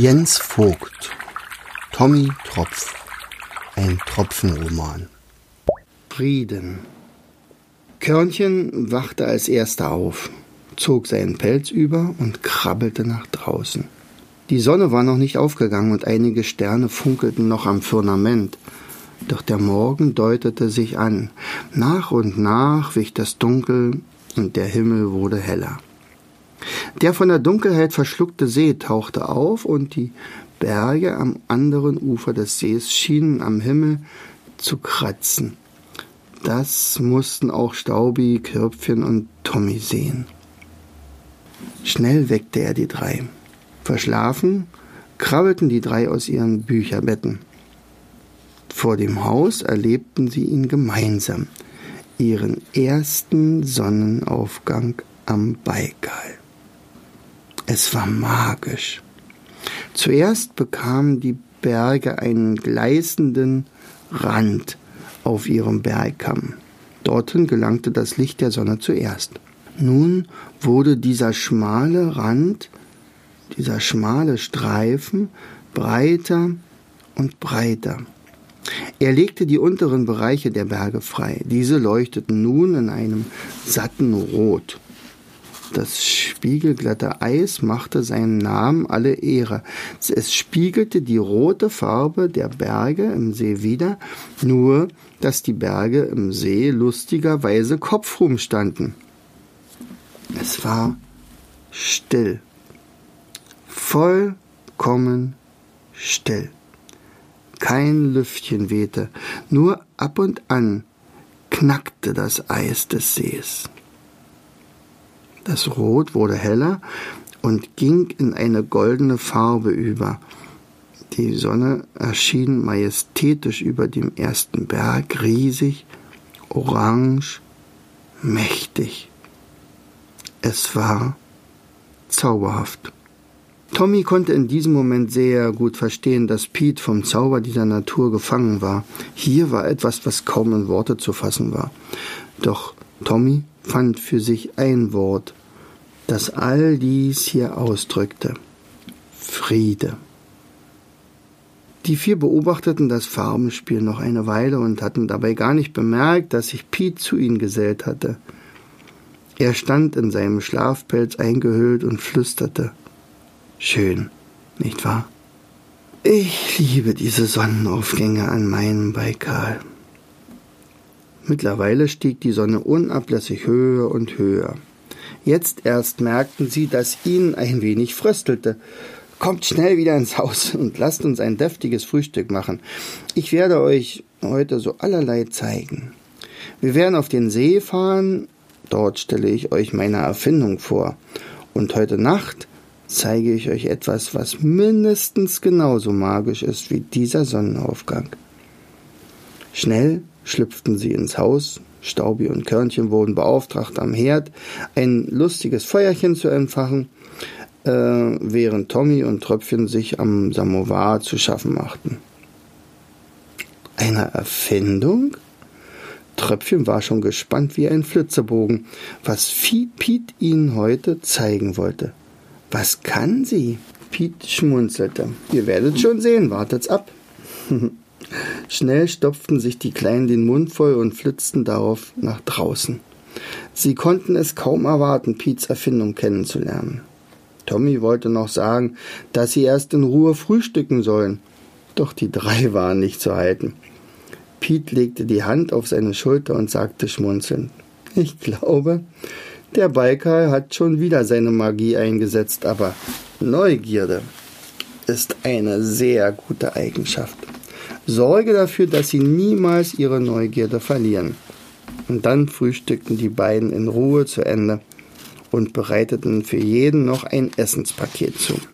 Jens Vogt Tommy Tropf Ein Tropfenroman Frieden Körnchen wachte als erster auf, zog seinen Pelz über und krabbelte nach draußen. Die Sonne war noch nicht aufgegangen und einige Sterne funkelten noch am Firmament. Doch der Morgen deutete sich an. Nach und nach wich das Dunkel und der Himmel wurde heller. Der von der Dunkelheit verschluckte See tauchte auf und die Berge am anderen Ufer des Sees schienen am Himmel zu kratzen. Das mussten auch Staubi, Körbchen und Tommy sehen. Schnell weckte er die drei. Verschlafen krabbelten die drei aus ihren Bücherbetten. Vor dem Haus erlebten sie ihn gemeinsam, ihren ersten Sonnenaufgang am Baikal. Es war magisch. Zuerst bekamen die Berge einen gleißenden Rand auf ihrem Bergkamm. Dorthin gelangte das Licht der Sonne zuerst. Nun wurde dieser schmale Rand, dieser schmale Streifen breiter und breiter. Er legte die unteren Bereiche der Berge frei. Diese leuchteten nun in einem satten Rot. Das spiegelglatte Eis machte seinem Namen alle Ehre. Es spiegelte die rote Farbe der Berge im See wider, nur dass die Berge im See lustigerweise kopfrum standen. Es war still, vollkommen still. Kein Lüftchen wehte, nur ab und an knackte das Eis des Sees. Das Rot wurde heller und ging in eine goldene Farbe über. Die Sonne erschien majestätisch über dem ersten Berg, riesig, orange, mächtig. Es war zauberhaft. Tommy konnte in diesem Moment sehr gut verstehen, dass Pete vom Zauber dieser Natur gefangen war. Hier war etwas, was kaum in Worte zu fassen war. Doch Tommy fand für sich ein Wort, das all dies hier ausdrückte. Friede. Die vier beobachteten das Farbenspiel noch eine Weile und hatten dabei gar nicht bemerkt, dass sich Pete zu ihnen gesellt hatte. Er stand in seinem Schlafpelz eingehüllt und flüsterte. Schön, nicht wahr? Ich liebe diese Sonnenaufgänge an meinem Baikal. Mittlerweile stieg die Sonne unablässig höher und höher. Jetzt erst merkten sie, dass ihnen ein wenig fröstelte. Kommt schnell wieder ins Haus und lasst uns ein deftiges Frühstück machen. Ich werde euch heute so allerlei zeigen. Wir werden auf den See fahren, dort stelle ich euch meine Erfindung vor. Und heute Nacht zeige ich euch etwas, was mindestens genauso magisch ist wie dieser Sonnenaufgang. Schnell schlüpften sie ins Haus, Staubi und Körnchen wurden beauftragt, am Herd ein lustiges Feuerchen zu entfachen, äh, während Tommy und Tröpfchen sich am Samovar zu schaffen machten. Eine Erfindung? Tröpfchen war schon gespannt wie ein Flitzebogen, was Piet ihnen heute zeigen wollte. Was kann sie? Piet schmunzelte. Ihr werdet schon sehen, wartet's ab. Schnell stopften sich die Kleinen den Mund voll und flitzten darauf nach draußen. Sie konnten es kaum erwarten, Piets Erfindung kennenzulernen. Tommy wollte noch sagen, dass sie erst in Ruhe frühstücken sollen, doch die drei waren nicht zu halten. Piet legte die Hand auf seine Schulter und sagte schmunzelnd, ich glaube, der Baikal hat schon wieder seine Magie eingesetzt, aber Neugierde ist eine sehr gute Eigenschaft. Sorge dafür, dass sie niemals ihre Neugierde verlieren. Und dann frühstückten die beiden in Ruhe zu Ende und bereiteten für jeden noch ein Essenspaket zu.